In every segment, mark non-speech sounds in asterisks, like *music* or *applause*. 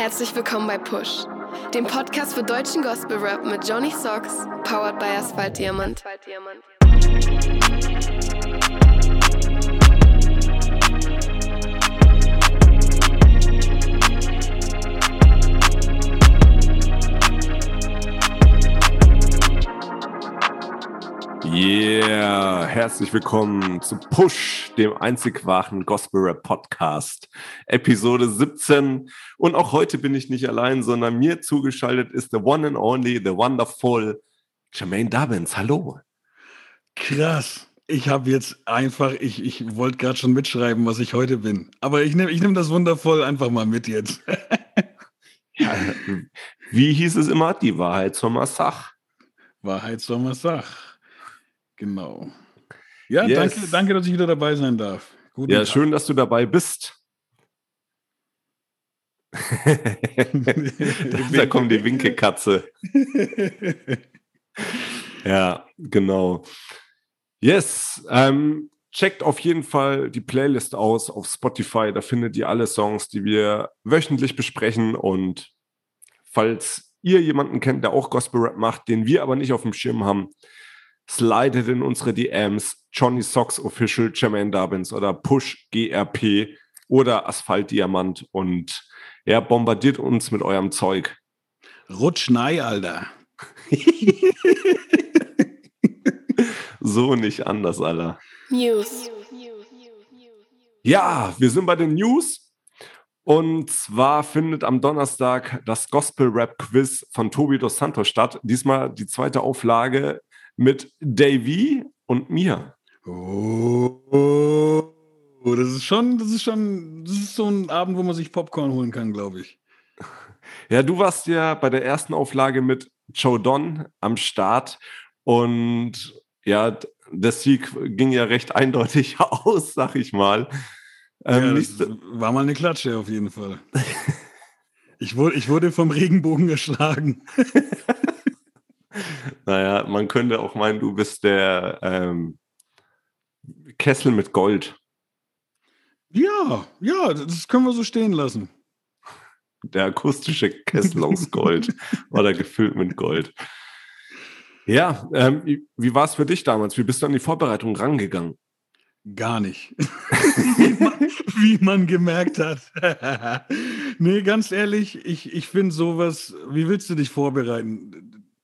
Herzlich willkommen bei Push, dem Podcast für deutschen Gospel Rap mit Johnny Socks, powered by Asphalt Diamant. Yeah, herzlich willkommen zu Push, dem einzig wahren Gospel Rap Podcast, Episode 17. Und auch heute bin ich nicht allein, sondern mir zugeschaltet ist the one and only, the wonderful Jermaine Dubbins. Hallo. Krass. Ich habe jetzt einfach, ich, ich wollte gerade schon mitschreiben, was ich heute bin. Aber ich nehme ich nehm das wundervoll einfach mal mit jetzt. *laughs* ja, wie hieß es immer? Die Wahrheit zur Massach. Wahrheit zur Massach. Genau. Ja, yes. danke, danke, dass ich wieder dabei sein darf. Guten ja, Tag. schön, dass du dabei bist. *laughs* da kommt die Winkekatze. *laughs* ja, genau. Yes, ähm, checkt auf jeden Fall die Playlist aus auf Spotify. Da findet ihr alle Songs, die wir wöchentlich besprechen. Und falls ihr jemanden kennt, der auch Gospel Rap macht, den wir aber nicht auf dem Schirm haben, slidet in unsere DMs Johnny Socks Official, Jermaine Dubbins oder Push GRP oder Asphalt Diamant und ja, bombardiert uns mit eurem Zeug. Rutsch nei, Alter. *laughs* so nicht anders, Alter. News. Ja, wir sind bei den News. Und zwar findet am Donnerstag das Gospel Rap Quiz von Tobi dos Santos statt. Diesmal die zweite Auflage mit Davy und mir. Oh, das ist schon, das ist schon, das ist so ein Abend, wo man sich Popcorn holen kann, glaube ich. Ja, du warst ja bei der ersten Auflage mit Joe Don am Start und ja, der Sieg ging ja recht eindeutig *laughs* aus, sag ich mal. Ähm, ja, war mal eine Klatsche auf jeden Fall. ich, wurde, ich wurde vom Regenbogen geschlagen. *laughs* Naja, man könnte auch meinen, du bist der ähm, Kessel mit Gold. Ja, ja, das können wir so stehen lassen. Der akustische Kessel aus Gold oder gefüllt mit Gold. Ja, ähm, wie, war es für dich damals? Wie bist du an die Vorbereitung rangegangen? Gar nicht. *laughs* wie, man, wie, man, gemerkt hat. *laughs* nee, ganz ehrlich, ich, ich finde sowas, wie willst du dich vorbereiten?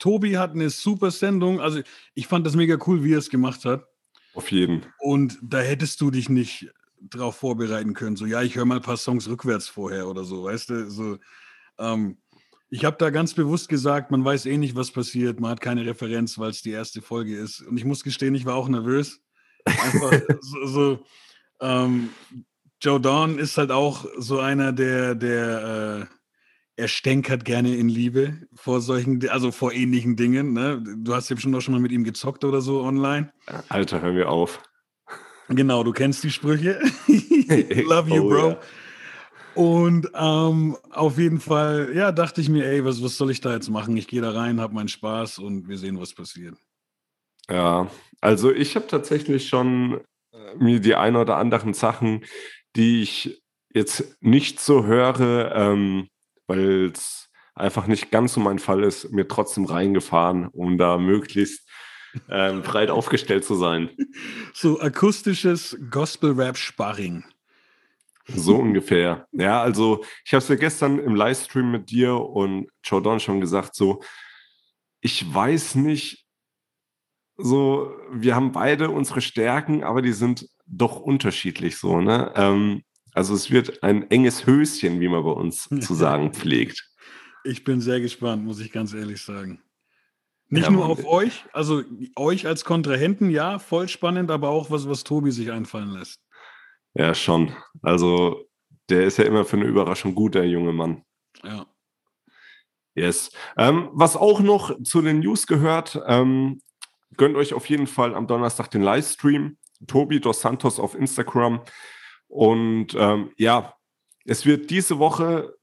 Tobi hat eine super Sendung. Also ich fand das mega cool, wie er es gemacht hat. Auf jeden. Und da hättest du dich nicht drauf vorbereiten können. So, ja, ich höre mal ein paar Songs rückwärts vorher oder so, weißt du? So, ähm, ich habe da ganz bewusst gesagt, man weiß eh nicht, was passiert. Man hat keine Referenz, weil es die erste Folge ist. Und ich muss gestehen, ich war auch nervös. Einfach *laughs* so, so ähm, Joe Dawn ist halt auch so einer, der, der äh, er stänkert gerne in Liebe vor solchen, also vor ähnlichen Dingen. Ne? Du hast ja schon auch schon mal mit ihm gezockt oder so online. Alter, hör mir auf. Genau, du kennst die Sprüche. *laughs* *laughs* Love you, oh, Bro. Ja. Und ähm, auf jeden Fall, ja, dachte ich mir, ey, was, was soll ich da jetzt machen? Ich gehe da rein, habe meinen Spaß und wir sehen, was passiert. Ja, also ich habe tatsächlich schon äh, mir die ein oder anderen Sachen, die ich jetzt nicht so höre, ähm, weil es einfach nicht ganz so mein Fall ist, mir trotzdem reingefahren, um da möglichst ähm, breit aufgestellt zu sein. *laughs* So akustisches Gospel-Rap-Sparring. So ungefähr. Ja, also ich habe es ja gestern im Livestream mit dir und Jordan schon gesagt, so, ich weiß nicht, so, wir haben beide unsere Stärken, aber die sind doch unterschiedlich so, ne? Ähm, also es wird ein enges Höschen, wie man bei uns *laughs* zu sagen pflegt. Ich bin sehr gespannt, muss ich ganz ehrlich sagen. Nicht ja, nur auf euch, also euch als Kontrahenten, ja, voll spannend, aber auch was, was Tobi sich einfallen lässt. Ja, schon. Also der ist ja immer für eine Überraschung gut, der junge Mann. Ja. Yes. Ähm, was auch noch zu den News gehört, ähm, gönnt euch auf jeden Fall am Donnerstag den Livestream. Tobi dos Santos auf Instagram. Und ähm, ja, es wird diese Woche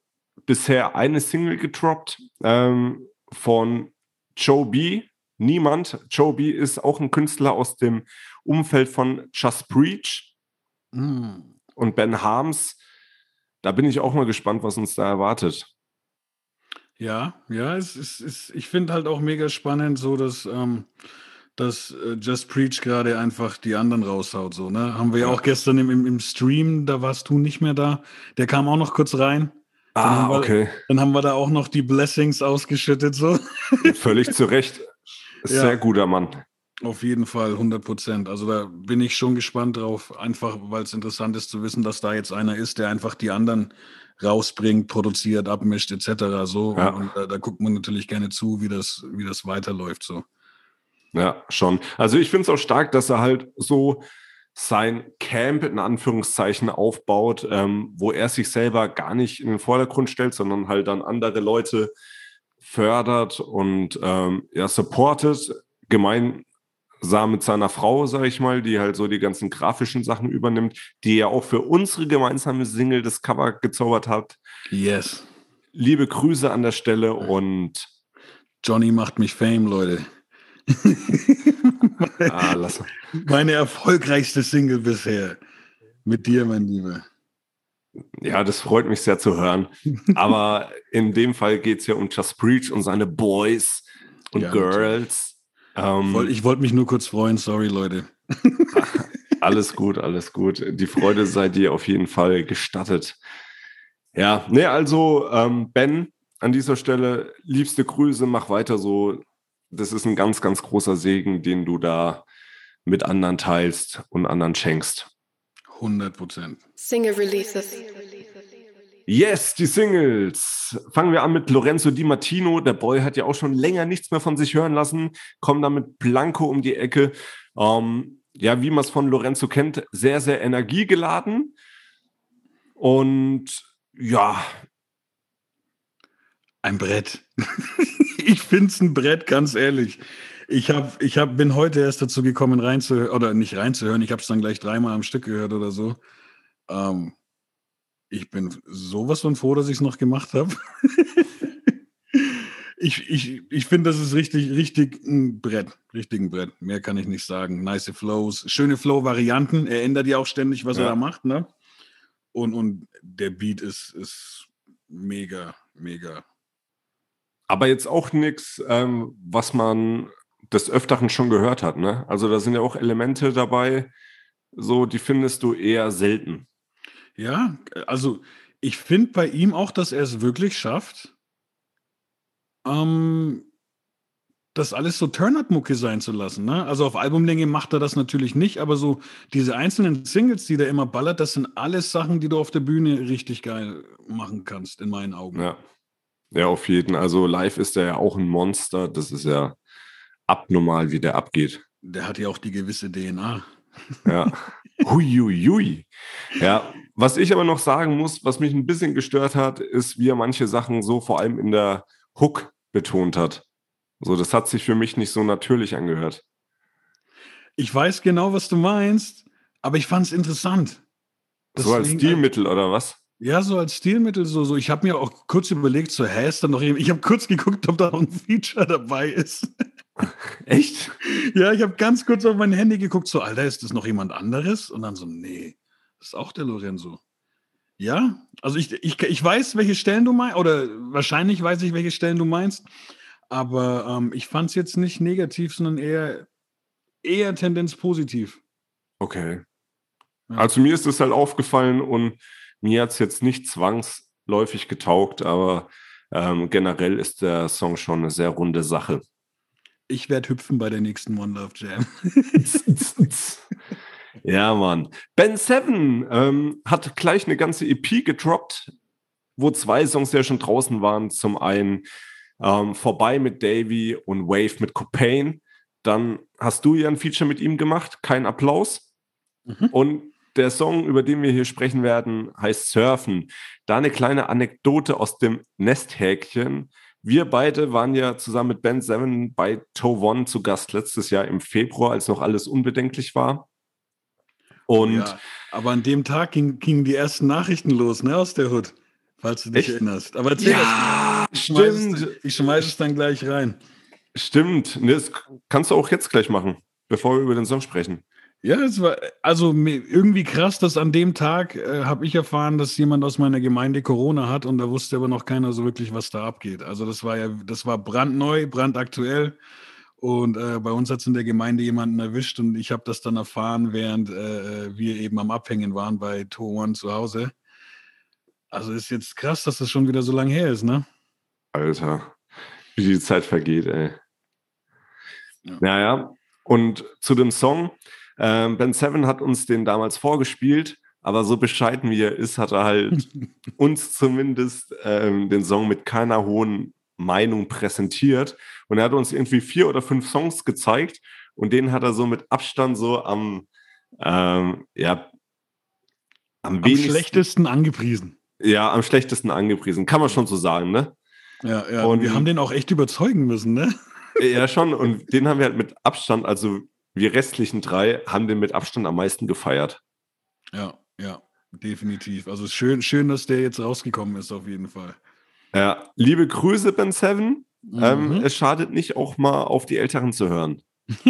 bisher eine Single getroppt ähm, von Joe B. Niemand. Joe B ist auch ein Künstler aus dem Umfeld von Just Preach mm. und Ben Harms. Da bin ich auch mal gespannt, was uns da erwartet. Ja, ja, es ist, es, ich finde halt auch mega spannend, so dass, ähm, dass äh, Just Preach gerade einfach die anderen raushaut. So, ne? Haben wir ja, auch gestern im, im, im Stream, da warst du nicht mehr da. Der kam auch noch kurz rein. Ah, wir, okay. Dann haben wir da auch noch die Blessings ausgeschüttet. So. *laughs* Völlig zu Recht. Sehr ja. guter Mann. Auf jeden Fall, 100 Prozent. Also da bin ich schon gespannt drauf, einfach weil es interessant ist zu wissen, dass da jetzt einer ist, der einfach die anderen rausbringt, produziert, abmischt etc. So ja. und, und da, da, guckt man natürlich gerne zu, wie das, wie das weiterläuft. So. Ja, schon. Also ich finde es auch stark, dass er halt so sein Camp in Anführungszeichen aufbaut, ähm, wo er sich selber gar nicht in den Vordergrund stellt, sondern halt dann andere Leute fördert und ähm, ja, supportet, gemein sah mit seiner Frau, sage ich mal, die halt so die ganzen grafischen Sachen übernimmt, die ja auch für unsere gemeinsame Single das Cover gezaubert hat. Yes. Liebe Grüße an der Stelle und Johnny macht mich Fame, Leute. Ah, lass. Meine erfolgreichste Single bisher. Mit dir, mein Lieber. Ja, das freut mich sehr zu hören. Aber in dem Fall geht es ja um Just Preach und seine Boys und ja, Girls. Ähm, ich wollte mich nur kurz freuen, sorry Leute. *laughs* alles gut, alles gut. Die Freude sei dir auf jeden Fall gestattet. Ja, ne, also ähm, Ben, an dieser Stelle liebste Grüße, mach weiter so. Das ist ein ganz, ganz großer Segen, den du da mit anderen teilst und anderen schenkst. 100 Prozent. Single Releases. Yes, die Singles. Fangen wir an mit Lorenzo Di Martino. Der Boy hat ja auch schon länger nichts mehr von sich hören lassen. Kommt dann mit Blanco um die Ecke. Ähm, ja, wie man es von Lorenzo kennt, sehr, sehr energiegeladen. Und ja. Ein Brett. *laughs* ich finde es ein Brett, ganz ehrlich. Ich, hab, ich hab, bin heute erst dazu gekommen, reinzuhören, oder nicht reinzuhören. Ich habe es dann gleich dreimal am Stück gehört oder so. Ähm, ich bin sowas von froh, dass ich es noch gemacht habe. *laughs* ich ich, ich finde, das ist richtig, richtig ein Brett. Richtig ein Brett. Mehr kann ich nicht sagen. Nice Flows, schöne Flow-Varianten. Er ändert ja auch ständig, was ja. er da macht. Ne? Und, und der Beat ist, ist mega, mega. Aber jetzt auch nichts, ähm, was man des Öfteren schon gehört hat. Ne? Also da sind ja auch Elemente dabei, so die findest du eher selten. Ja, also ich finde bei ihm auch, dass er es wirklich schafft, ähm, das alles so Turn-Up-Mucke sein zu lassen. Ne? Also auf Albumlänge macht er das natürlich nicht, aber so diese einzelnen Singles, die der immer ballert, das sind alles Sachen, die du auf der Bühne richtig geil machen kannst, in meinen Augen. Ja, ja auf jeden. Also live ist er ja auch ein Monster. Das ist ja abnormal, wie der abgeht. Der hat ja auch die gewisse DNA. *laughs* Ja. Huiuiui. Ja, was ich aber noch sagen muss, was mich ein bisschen gestört hat, ist, wie er manche Sachen so vor allem in der Hook betont hat. So, das hat sich für mich nicht so natürlich angehört. Ich weiß genau, was du meinst, aber ich fand es interessant. Das so als Stilmittel oder was? Ja, so als Stilmittel, so, so. Ich habe mir auch kurz überlegt, so, hä, ist da noch jemand? Ich habe kurz geguckt, ob da noch ein Feature dabei ist. *laughs* Echt? Ja, ich habe ganz kurz auf mein Handy geguckt, so, Alter, ist das noch jemand anderes? Und dann so, nee, das ist auch der Lorenzo. Ja, also ich, ich, ich weiß, welche Stellen du meinst, oder wahrscheinlich weiß ich, welche Stellen du meinst, aber ähm, ich fand es jetzt nicht negativ, sondern eher, eher Tendenz positiv. Okay. Ja. Also mir ist es halt aufgefallen und mir hat es jetzt nicht zwangsläufig getaugt, aber ähm, generell ist der Song schon eine sehr runde Sache. Ich werde hüpfen bei der nächsten One Love Jam. *laughs* ja, Mann. Ben Seven ähm, hat gleich eine ganze EP gedroppt, wo zwei Songs ja schon draußen waren. Zum einen ähm, Vorbei mit Davy und Wave mit Copain. Dann hast du ja ein Feature mit ihm gemacht, kein Applaus. Mhm. Und der Song, über den wir hier sprechen werden, heißt Surfen. Da eine kleine Anekdote aus dem Nesthäkchen. Wir beide waren ja zusammen mit Ben Seven bei To One zu Gast letztes Jahr im Februar, als noch alles unbedenklich war. Und ja, aber an dem Tag gingen ging die ersten Nachrichten los, ne, aus der Hood, falls du dich echt? erinnerst. Aber erzähl ja, das. Ich stimmt. Schmeiß, ich schmeiße es dann gleich rein. Stimmt. Das kannst du auch jetzt gleich machen, bevor wir über den Song sprechen. Ja, es war also irgendwie krass, dass an dem Tag äh, habe ich erfahren, dass jemand aus meiner Gemeinde Corona hat und da wusste aber noch keiner so wirklich, was da abgeht. Also das war ja, das war brandneu, brandaktuell und äh, bei uns hat es in der Gemeinde jemanden erwischt und ich habe das dann erfahren, während äh, wir eben am Abhängen waren bei Tour One zu Hause. Also ist jetzt krass, dass das schon wieder so lange her ist, ne? Alter, wie die Zeit vergeht, ey. Ja. Naja, und zu dem Song, ähm, ben Seven hat uns den damals vorgespielt, aber so bescheiden wie er ist, hat er halt *laughs* uns zumindest ähm, den Song mit keiner hohen Meinung präsentiert. Und er hat uns irgendwie vier oder fünf Songs gezeigt und den hat er so mit Abstand so am, ähm, ja, am, am schlechtesten angepriesen. Ja, am schlechtesten angepriesen, kann man schon so sagen, ne? Ja, ja. Und wir haben den auch echt überzeugen müssen, ne? Ja, schon. Und den haben wir halt mit Abstand, also wir restlichen drei haben den mit Abstand am meisten gefeiert. Ja, ja, definitiv. Also schön, schön, dass der jetzt rausgekommen ist, auf jeden Fall. Ja, liebe Grüße, Ben Seven. Ähm, mhm. Ähm, es schadet nicht, auch mal auf die Älteren zu hören. *laughs*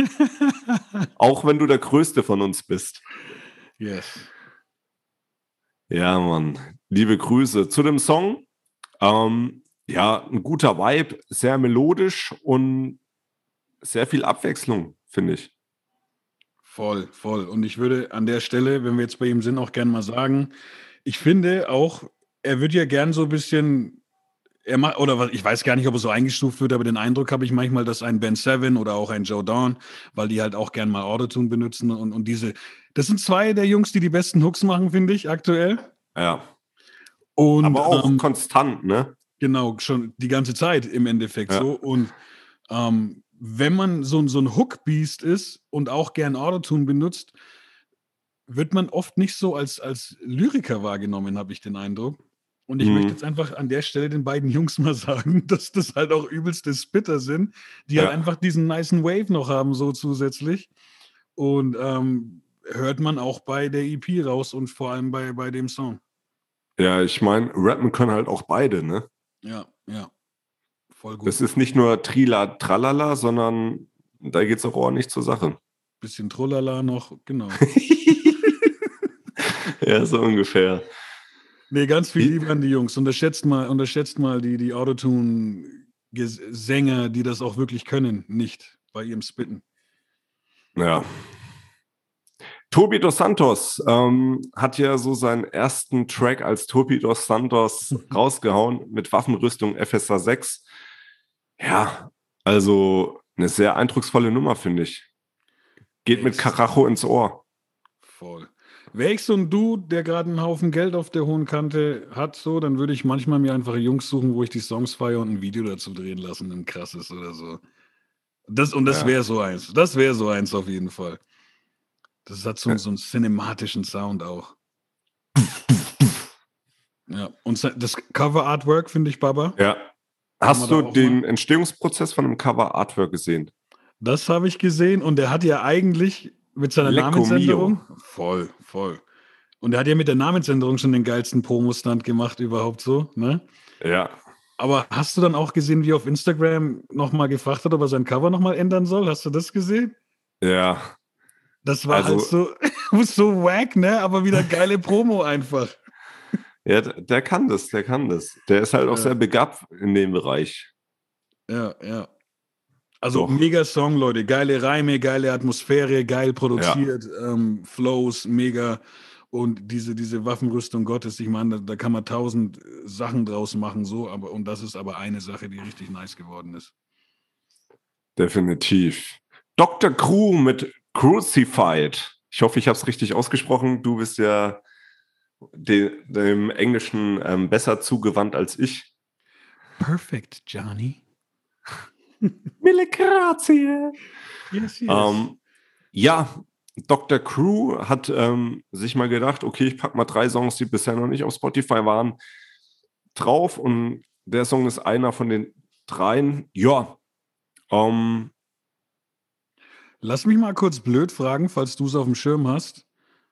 auch wenn du der Größte von uns bist. Yes. Ja, Mann. Liebe Grüße zu dem Song. Ähm, ja, ein guter Vibe, sehr melodisch und sehr viel Abwechslung, finde ich. Voll, voll. Und ich würde an der Stelle, wenn wir jetzt bei ihm sind, auch gerne mal sagen, ich finde auch, er wird ja gern so ein bisschen, er macht, oder ich weiß gar nicht, ob er so eingestuft wird, aber den Eindruck habe ich manchmal, dass ein Ben Seven oder auch ein Joe Dawn, weil die halt auch gern mal Autotune benutzen und, und diese, das sind zwei der Jungs, die die besten Hooks machen, finde ich, aktuell. Ja. Und, aber auch ähm, konstant, ne? Genau, schon die ganze Zeit im Endeffekt ja. so. Und ähm, wenn man so, so ein Hook-Beast ist und auch gern Autotune benutzt, wird man oft nicht so als, als Lyriker wahrgenommen, habe ich den Eindruck. Und ich mhm. möchte jetzt einfach an der Stelle den beiden Jungs mal *laughs* sagen, dass das halt auch übelste Spitter sind, die halt ja. halt einfach diesen niceen Wave noch haben, so zusätzlich. Und ähm, hört man auch bei der EP raus und vor allem bei, bei dem Song. Ja, ich meine, rappen können halt auch beide, ne? Ja, ja. Voll gut. Das ist nicht nur Trila Tralala, sondern da geht es auch ordentlich zur Sache. Bisschen Trollala noch, genau. *laughs* ja, so ungefähr. Nee, ganz viel Liebe an die Jungs. Unterschätzt mal, unterschätzt mal die, die Autotune-Sänger, die das auch wirklich können, nicht bei ihrem Spitten. Ja. Tobi dos Santos ähm, hat ja so seinen ersten Track als Tobi dos Santos *laughs* rausgehauen mit Waffenrüstung FSA 6. Ja, also eine sehr eindrucksvolle Nummer, finde ich. Geht mit Karacho ins Ohr. Voll. Wäre ich so ein Dude, der gerade einen Haufen Geld auf der hohen Kante hat, so, dann würde ich manchmal mir einfach Jungs suchen, wo ich die Songs feiere und ein Video dazu drehen lassen, ein krasses oder so. Das, und das ja. wäre so eins. Das wäre so eins auf jeden Fall. Das hat so, ja. so einen cinematischen Sound auch. ja, und das Cover-Artwork finde ich Baba. Ja, Hast du den mal? Entstehungsprozess von dem Cover Artwork gesehen? Das habe ich gesehen und er hat ja eigentlich mit seiner Lecco Namensänderung. Mio. Voll, voll. Und er hat ja mit der Namensänderung schon den geilsten Promo-Stand gemacht, überhaupt so, ne? Ja. Aber hast du dann auch gesehen, wie er auf Instagram nochmal gefragt hat, ob er sein Cover nochmal ändern soll? Hast du das gesehen? Ja. Das war also, halt so, *laughs* so wack, ne? Aber wieder geile Promo einfach. Ja, der kann das, der kann das. Der ist halt auch ja. sehr begabt in dem Bereich. Ja, ja. Also Doch. mega Song, Leute. Geile Reime, geile Atmosphäre, geil produziert, ja. ähm, Flows, mega. Und diese, diese Waffenrüstung Gottes, ich meine, da, da, kann man tausend Sachen draus machen, so, aber und das ist aber eine Sache, die richtig nice geworden ist. Definitiv. Dr. Crew mit Crucified. Ich hoffe, ich habe es richtig ausgesprochen. Du bist ja de, dem Englischen ähm, besser zugewandt als ich. Perfect, Johnny. *laughs* Mille grazie. Yes, yes. Ähm, ja, Dr. Crew hat ähm, sich mal gedacht, okay, ich packe mal drei Songs, die bisher noch nicht auf Spotify waren, drauf und der Song ist einer von den dreien. Ja. Ähm, Lass mich mal kurz blöd fragen, falls du es auf dem Schirm hast.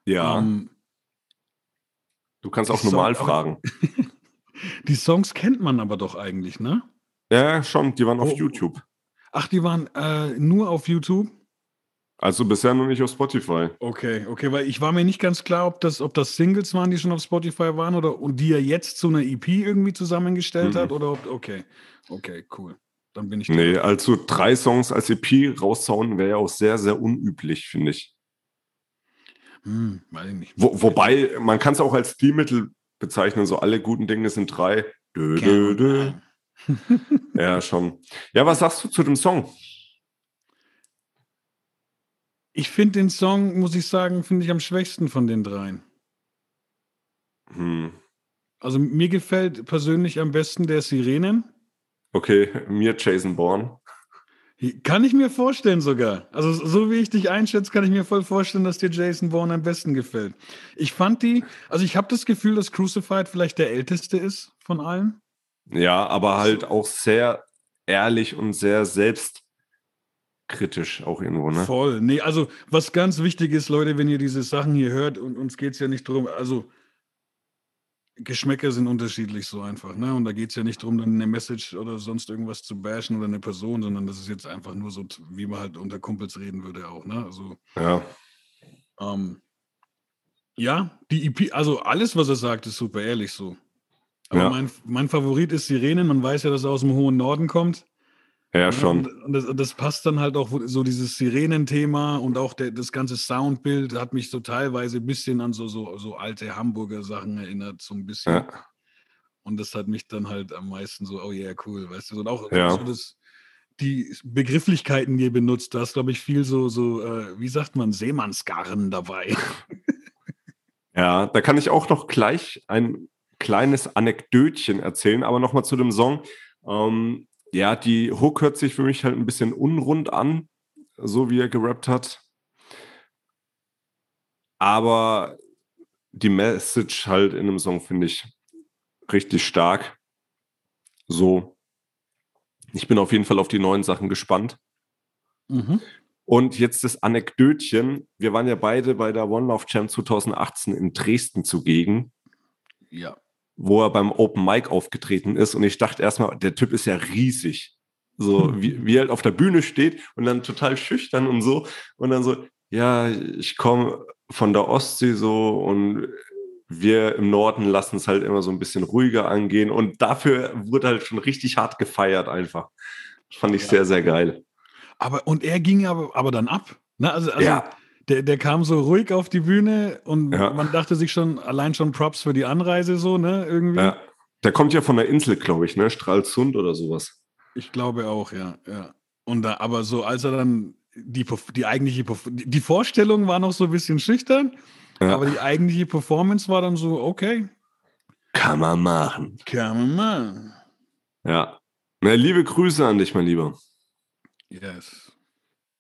Ja. Ähm, Du kannst auch normal Song, fragen. *laughs* die Songs kennt man aber doch eigentlich, ne? Ja, schon. Die waren auf oh. YouTube. Ach, die waren äh, nur auf YouTube? Also bisher noch nicht auf Spotify. Okay, okay, weil ich war mir nicht ganz klar, ob das, ob das Singles waren, die schon auf Spotify waren oder und die er jetzt zu einer EP irgendwie zusammengestellt Mhm. hat oder ob, okay, okay, cool. Dann bin ich Nee, also drei Songs als EP rauszauen wäre ja auch sehr, sehr unüblich, finde ich. Hm, weiß ich nicht. Wo, wobei, man kann es auch als Stilmittel bezeichnen, so alle guten Dinge sind drei. Dö, dö, dö. Ja, schon. Ja, was sagst du zu dem Song? Ich finde den Song, muss ich sagen, finde ich am schwächsten von den dreien. Hm. Also mir gefällt persönlich am besten der Sirenen. Okay, mir Jason Bourne. Kann ich mir vorstellen sogar. Also so wie ich dich einschätze, kann ich mir voll vorstellen, dass dir Jason Bourne am besten gefällt. Ich fand die, also ich habe das Gefühl, dass Crucified vielleicht der älteste ist von allen. Ja, aber halt auch sehr ehrlich und sehr selbstkritisch auch irgendwo, ne? Voll. Nee, also was ganz wichtig ist, Leute, wenn ihr diese Sachen hier hört, und uns geht es ja nicht darum, also Geschmäcker sind unterschiedlich so einfach, ne? Und da geht es ja nicht darum, dann eine Message oder sonst irgendwas zu bashen oder eine Person, sondern das ist jetzt einfach nur so, wie man halt unter Kumpels reden würde auch, ne? Also, Ja. ähm, ja, die EP, also alles, was er sagt, ist super ehrlich so. Aber Ja. mein, mein Favorit ist Sirenen. Man weiß ja, dass er aus dem hohen Norden kommt. Ja, Ja, schon. Und, und das, und das passt dann halt auch, so dieses Sirenenthema und auch der, das ganze Soundbild hat mich so teilweise ein bisschen an so, so, so alte Hamburger Sachen erinnert, so ein bisschen. Ja. Und das hat mich dann halt am meisten so, oh yeah, cool, weißt du, und auch Ja. so das, die Begrifflichkeiten, die ihr benutzt, da ist, glaube ich, viel so, so äh, wie sagt man, Seemannsgarren dabei. *laughs* Ja, da kann ich auch noch gleich ein kleines Anekdötchen erzählen, aber nochmal zu dem Song. Ähm, ja, die Hook hört sich für mich halt ein bisschen unrund an, so wie er gerappt hat. Aber die Message halt in dem Song finde ich richtig stark. So. Ich bin auf jeden Fall auf die neuen Sachen gespannt. Mhm. Und jetzt das Anekdötchen. Wir waren ja beide bei der One Love Champ 2018 in Dresden zugegen, Ja. Wo er beim Open Mic aufgetreten ist. Und ich dachte erstmal, der Typ ist ja riesig. So, wie, wie er halt auf der Bühne steht und dann total schüchtern und so. Und dann so, ja, ich komme von der Ostsee so und wir im Norden lassen es halt immer so ein bisschen ruhiger angehen. Und dafür wurde halt schon richtig hart gefeiert einfach. Fand ich Ja. sehr, sehr geil. Aber, und er ging aber, aber dann ab. Ne? Also, also ja, der, der kam so ruhig auf die Bühne und Ja. man dachte sich schon, allein schon Props für die Anreise so, ne? Irgendwie. ja. Der kommt ja von der Insel, glaube ich, ne? Stralsund oder sowas. Ich glaube auch, ja, ja. Und da, aber so, als er dann die, die eigentliche, die Vorstellung war noch so ein bisschen schüchtern, Ja. aber die eigentliche Performance war dann so, okay, Kann man machen. kann man machen. Ja. Na, liebe Grüße an dich, mein Lieber. Yes.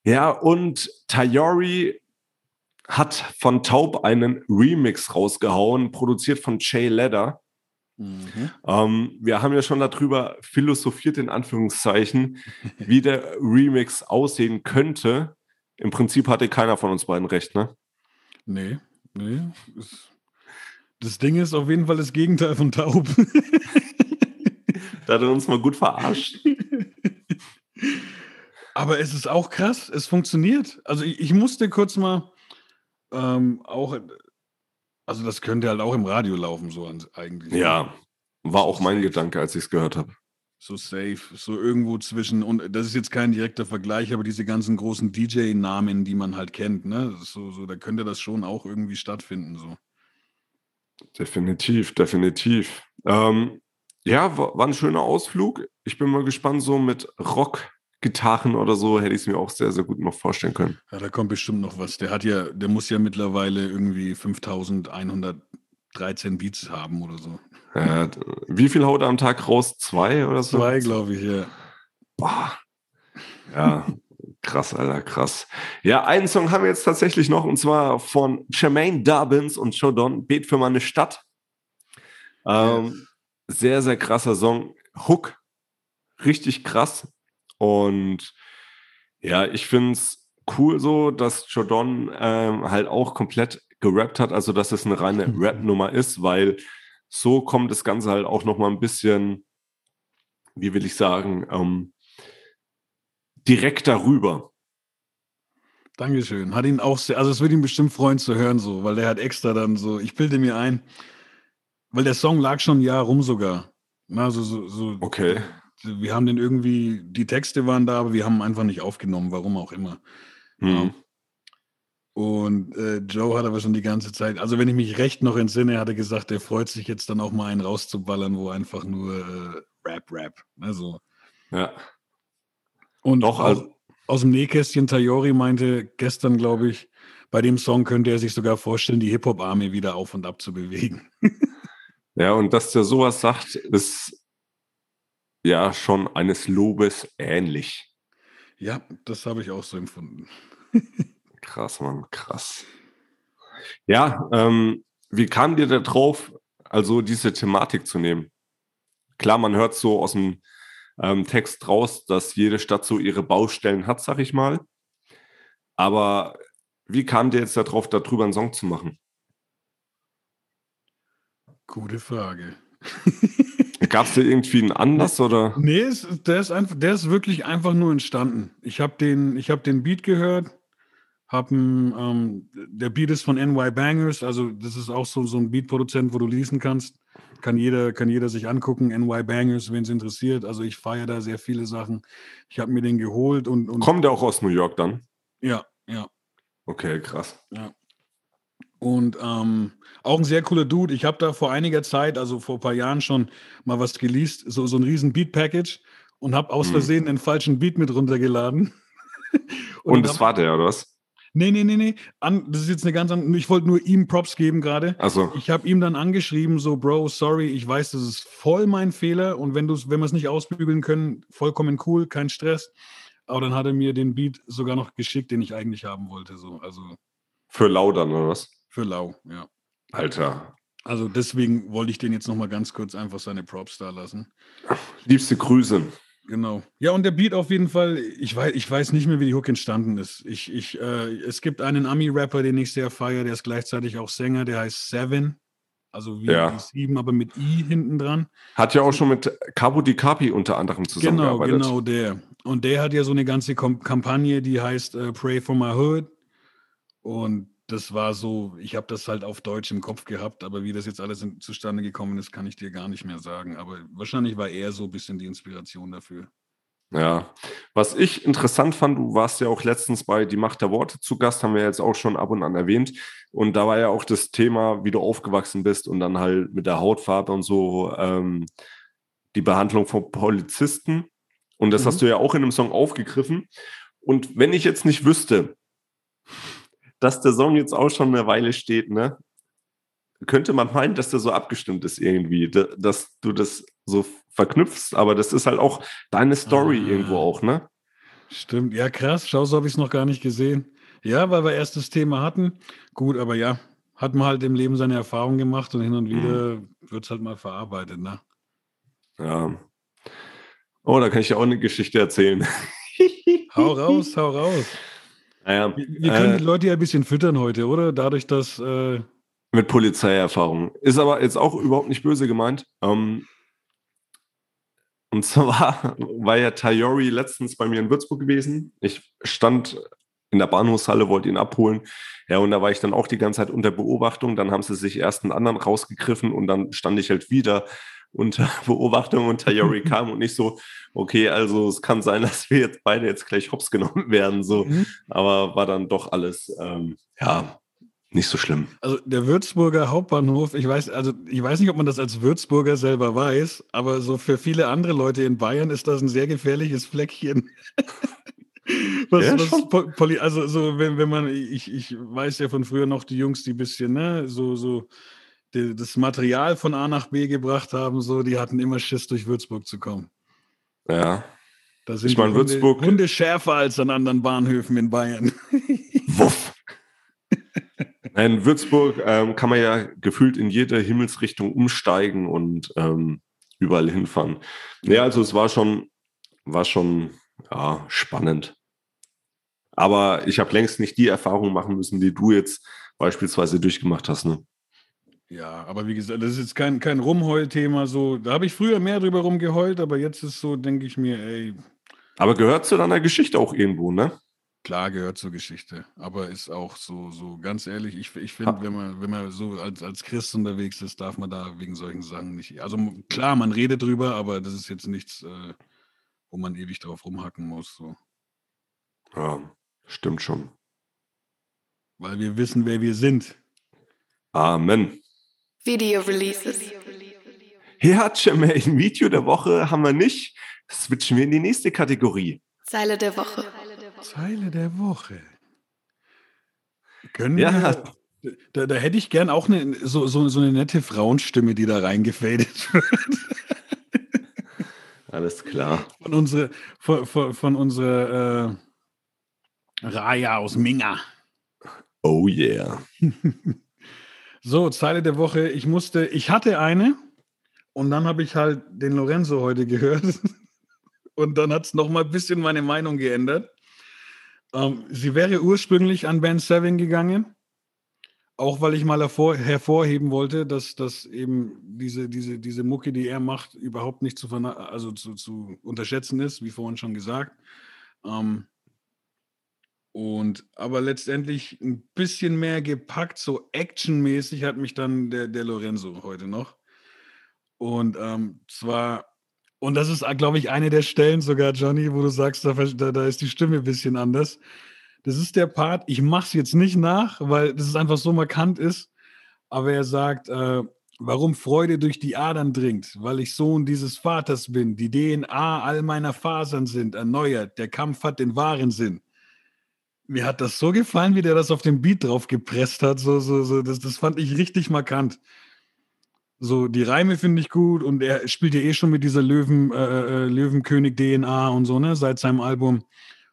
Ja, und Tayori hat von Taub einen Remix rausgehauen, produziert von Jay Ledder. Mhm. Ähm, wir haben ja schon darüber philosophiert, in Anführungszeichen, *laughs* wie der Remix aussehen könnte. Im Prinzip hatte keiner von uns beiden recht, ne? Nee, nee. Das, das Ding ist auf jeden Fall das Gegenteil von taub. *laughs* Da hat er uns mal gut verarscht. *laughs* Aber es ist auch krass, es funktioniert. Also ich, ich musste kurz mal ähm, auch, also das könnte halt auch im Radio laufen, so an, eigentlich. Ja, war auch mein Gedanke, als ich es gehört habe. So safe, so irgendwo zwischen, und das ist jetzt kein direkter Vergleich, aber diese ganzen großen DJ-Namen, die man halt kennt, ne? So, so, da könnte das schon auch irgendwie stattfinden. So. Definitiv, definitiv. Ähm, ja, war, ein schöner Ausflug. Ich bin mal gespannt, so mit Rock-Gitarren oder so hätte ich es mir auch sehr, sehr gut noch vorstellen können. Ja, da kommt bestimmt noch was. Der hat ja, der muss ja mittlerweile irgendwie 5113 Beats haben oder so. Äh, wie viel haut er am Tag raus? Zwei oder so? Zwei, glaube ich, ja. Boah. Ja, krass, Alter, krass. Ja, einen Song haben wir jetzt tatsächlich noch und zwar von Jermaine Dobbins und Shodon, Bet für meine Stadt. Ähm, sehr, sehr krasser Song. Hook, richtig krass. Und ja, ich finde es cool so, dass Jodon ähm, halt auch komplett gerappt hat, also dass es eine reine *laughs* Rap-Nummer ist, weil so kommt das Ganze halt auch nochmal ein bisschen, wie will ich sagen, ähm, direkt darüber. Dankeschön. Hat ihn auch sehr, also es würde ihn bestimmt freuen zu hören, so, weil der hat extra dann so, ich bilde mir ein, weil der Song lag schon ein Jahr rum sogar. Na, so, so, so, Okay. Wir haben den irgendwie, die Texte waren da, aber wir haben einfach nicht aufgenommen, warum auch immer. Hm. Und äh, Joe hat aber schon die ganze Zeit, also wenn ich mich recht noch entsinne, hat er gesagt, er freut sich jetzt dann auch mal einen rauszuballern, wo einfach nur äh, Rap, Rap. Also, Ja. und Doch, aus, also- aus dem Nähkästchen Tayori meinte gestern, glaube ich, bei dem Song könnte er sich sogar vorstellen, die Hip-Hop-Armee wieder auf und ab zu bewegen. *laughs* Ja, und dass der sowas sagt, ist ja schon eines Lobes ähnlich. Ja, das habe ich auch so empfunden. Krass, Mann, krass. Ja, ähm, wie kam dir da drauf, also diese Thematik zu nehmen? Klar, man hört so aus dem ähm, Text raus, dass jede Stadt so ihre Baustellen hat, sag ich mal. Aber wie kam dir jetzt darauf, darüber einen Song zu machen? Gute Frage. *laughs* Gab es da irgendwie einen Anlass oder? Nee, der, ist einfach, der ist wirklich einfach nur entstanden. Ich habe den, ich hab den Beat gehört, hab ein, ähm, der Beat ist von NY Bangers, also das ist auch so, so ein Beat-Produzent, wo du lesen kannst. Kann jeder, kann jeder sich angucken, NY Bangers, wen es interessiert. Also ich feiere da sehr viele Sachen. Ich habe mir den geholt und, und Kommt der auch aus New York dann? ja, ja. Okay, krass. Und ähm, auch ein sehr cooler Dude. Ich habe da vor einiger Zeit, also vor ein paar Jahren schon mal was geleast, so, so ein riesen Beat-Package und habe aus Mhm. Versehen den falschen Beat mit runtergeladen. *laughs* Und hab- das war der, oder was? Nee, nee, nee, nee. An, das ist jetzt eine ganz andere. Ich wollte nur ihm Props geben gerade. Also, Ich habe ihm dann angeschrieben, so, Bro, sorry, ich weiß, das ist voll mein Fehler und wenn, wenn wir es nicht ausbügeln können, vollkommen cool, kein Stress. Aber dann hat er mir den Beat sogar noch geschickt, den ich eigentlich haben wollte. So. Also für Laudern, oder was? Für Lau, ja. Alter. Also deswegen wollte ich den jetzt nochmal ganz kurz einfach seine Props da lassen. Liebste Grüße. Genau. Ja, und der Beat auf jeden Fall, ich weiß, ich weiß nicht mehr, wie die Hook entstanden ist. Ich, ich, äh, es gibt einen Ami-Rapper, den ich sehr feiere, der ist gleichzeitig auch Sänger, der heißt Seven. Also wie Ja. sieben, aber mit I hinten dran. Hat ja auch schon mit Cabo Di Capi unter anderem Genau, zusammengearbeitet. genau der. Und der hat ja so eine ganze Kampagne, die heißt äh, Pray for My Hood. Und das war so, ich habe das halt auf Deutsch im Kopf gehabt, aber wie das jetzt alles in, zustande gekommen ist, kann ich dir gar nicht mehr sagen. Aber wahrscheinlich war er so ein bisschen die Inspiration dafür. Ja. Was ich interessant fand, du warst ja auch letztens bei Die Macht der Worte zu Gast, haben wir jetzt auch schon ab und an erwähnt. Und da war ja auch das Thema, wie du aufgewachsen bist und dann halt mit der Hautfarbe und so ähm, die Behandlung von Polizisten. Und das Mhm. hast du ja auch in einem Song aufgegriffen. Und wenn ich jetzt nicht wüsste, dass der Song jetzt auch schon eine Weile steht, ne? Könnte man meinen, dass der so abgestimmt ist irgendwie, da- dass du das so verknüpfst, aber das ist halt auch deine Story Ah. irgendwo auch, ne? Stimmt, ja krass, schau, so habe ich es noch gar nicht gesehen. Ja, weil wir erst das Thema hatten. Gut, aber ja, hat man halt im Leben seine Erfahrungen gemacht und hin und wieder wird es halt mal verarbeitet, ne? Ja. Oh, da kann ich ja auch eine Geschichte erzählen. *laughs* Hau raus, hau raus. Naja, Wir, wir können äh, die Leute ja ein bisschen füttern heute, oder? Dadurch, dass. Äh, mit Polizeierfahrung. Ist aber jetzt auch überhaupt nicht böse gemeint. Ähm, und zwar *laughs* war ja Tayori letztens bei mir in Würzburg gewesen. Ich stand in der Bahnhofshalle, wollte ihn abholen. Ja, und da war ich dann auch die ganze Zeit unter Beobachtung. Dann haben sie sich erst einen anderen rausgegriffen und dann stand ich halt wieder unter *laughs* Beobachtung und Tayori *laughs* kam und ich so, okay, also es kann sein, *laughs* dass wir jetzt beide jetzt gleich hops genommen werden, so. Mhm. Aber war dann doch alles, ähm, ja, nicht so schlimm. also der Würzburger Hauptbahnhof, ich weiß, also ich weiß nicht, ob man das als Würzburger selber weiß, aber so für viele andere Leute in Bayern ist das ein sehr gefährliches Fleckchen. Was, Ja, was also so, wenn, wenn man, ich, ich weiß ja von früher noch die Jungs, die ein bisschen, ne, so, so die, das Material von A nach B gebracht haben, so, die hatten immer Schiss, durch Würzburg zu kommen. Ja. Da sind Ich mein, die Hunde, Würzburg- Hunde schärfer als an anderen Bahnhöfen in Bayern. *laughs* Wuff. In Würzburg ähm, kann man ja gefühlt in jede Himmelsrichtung umsteigen und ähm, überall hinfahren. Ja, also es war schon, war schon ja, spannend. Aber ich habe längst nicht die Erfahrung machen müssen, die du jetzt beispielsweise durchgemacht hast. Ne? Ja, aber wie gesagt, das ist jetzt kein, kein Rumheul-Thema. So, da habe ich früher mehr drüber rumgeheult, aber jetzt ist so, denke ich mir, ey, Aber gehört zu deiner Geschichte auch irgendwo, ne? Klar gehört zur Geschichte, aber ist auch so, so ganz ehrlich, ich, ich finde, wenn man, wenn man so als, als Christ unterwegs ist, darf man da wegen solchen Sachen nicht. Also klar, man redet drüber, aber das ist jetzt nichts, äh, wo man ewig drauf rumhacken muss. So. Ja, stimmt schon. Weil wir wissen, wer wir sind. Amen. Video Releases. Ja, Jermaine, Video der Woche haben wir nicht. Switchen wir in die nächste Kategorie. Zeile der Woche. Zeile der Woche. Können Ja. wir, da, da hätte ich gern auch eine, so, so, so eine nette Frauenstimme, die da reingefadet wird. Alles klar. Von unserer, von, von, von unserer äh, Raya aus Minga. Oh yeah. *laughs* So, Zeile der Woche. Ich musste, ich hatte eine und dann habe ich halt den Lorenzo heute gehört. *laughs* Und dann hat es nochmal ein bisschen meine Meinung geändert. Ähm, sie wäre ursprünglich an Ben Seven gegangen, auch weil ich mal hervor, hervorheben wollte, dass, dass eben diese, diese, diese Mucke, die er macht, überhaupt nicht zu, also zu, zu unterschätzen ist, wie vorhin schon gesagt. Ähm, und aber letztendlich ein bisschen mehr gepackt, so actionmäßig hat mich dann der, der Lorenzo heute noch. Und ähm, zwar, und das ist, glaube ich, eine der Stellen sogar, Johnny, wo du sagst, da, da, da ist die Stimme ein bisschen anders. Das ist der Part, ich mache es jetzt nicht nach, weil das ist einfach so markant ist. Aber er sagt, äh, warum Freude durch die Adern dringt, weil ich Sohn dieses Vaters bin, die DNA all meiner Fasern sind, erneuert, der Kampf hat den wahren Sinn. Mir hat das so gefallen, wie der das auf den Beat drauf gepresst hat. So, so, so, das, das fand ich richtig markant. So, die Reime finde ich gut und er spielt ja eh schon mit dieser Löwen, äh, äh, Löwenkönig DNA und so, ne, seit seinem Album.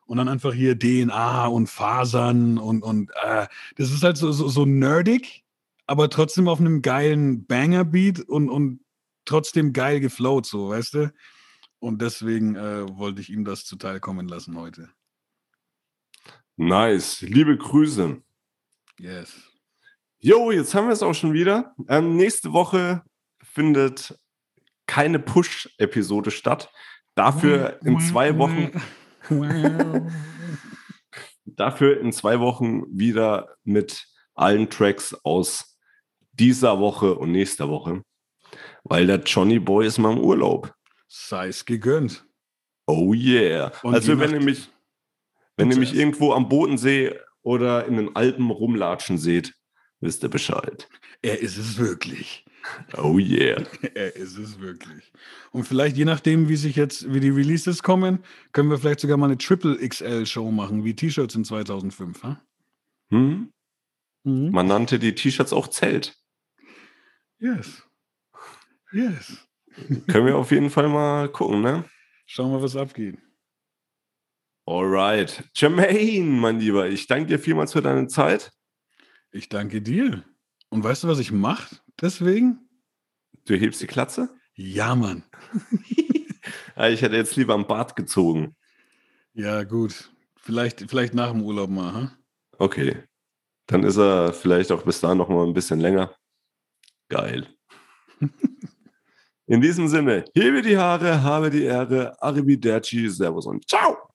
Und dann einfach hier DNA und Fasern und, und äh, das ist halt so, so, so nerdig, aber trotzdem auf einem geilen Banger-Beat und, und trotzdem geil geflowt, so, weißt du? Und deswegen äh, wollte ich ihm das zuteilkommen lassen heute. Nice. Liebe Grüße. Yes. Jo, jetzt haben wir es auch schon wieder. Ähm, nächste Woche findet keine Push-Episode statt. Dafür in zwei Wochen, dafür in zwei Wochen wieder mit allen Tracks aus dieser Woche und nächster Woche. Weil der Johnny Boy ist mal im Urlaub. Sei es gegönnt. Oh yeah. Und also wenn ihr mich, wenn ihr mich irgendwo am Bodensee oder in den Alpen rumlatschen seht, wisst ihr Bescheid. Er ist es wirklich. Oh yeah. *laughs* Er ist es wirklich. Und vielleicht, je nachdem, wie sich jetzt, wie die Releases kommen, können wir vielleicht sogar mal eine Triple XL Show machen, wie T-Shirts in 2005. Ha? Hm? Mhm. Man nannte die T-Shirts auch Zelt. Yes. Yes. Können wir auf jeden Fall mal gucken, ne? Schauen wir, was abgeht. Alright. Jermaine, mein Lieber, ich danke dir vielmals für deine Zeit. Ich danke dir. Und weißt du, was ich mache? Deswegen? Du hebst die Klatze? Ja, Mann. Ja, *laughs* ich hätte jetzt lieber am Bart gezogen. Ja, gut. Vielleicht, vielleicht nach dem Urlaub mal. Ha? Okay. Dann ist er vielleicht auch bis dahin noch mal ein bisschen länger. Geil. *laughs* In diesem Sinne, hebe die Haare, habe die Ehre, Arrivederci, Servus und ciao.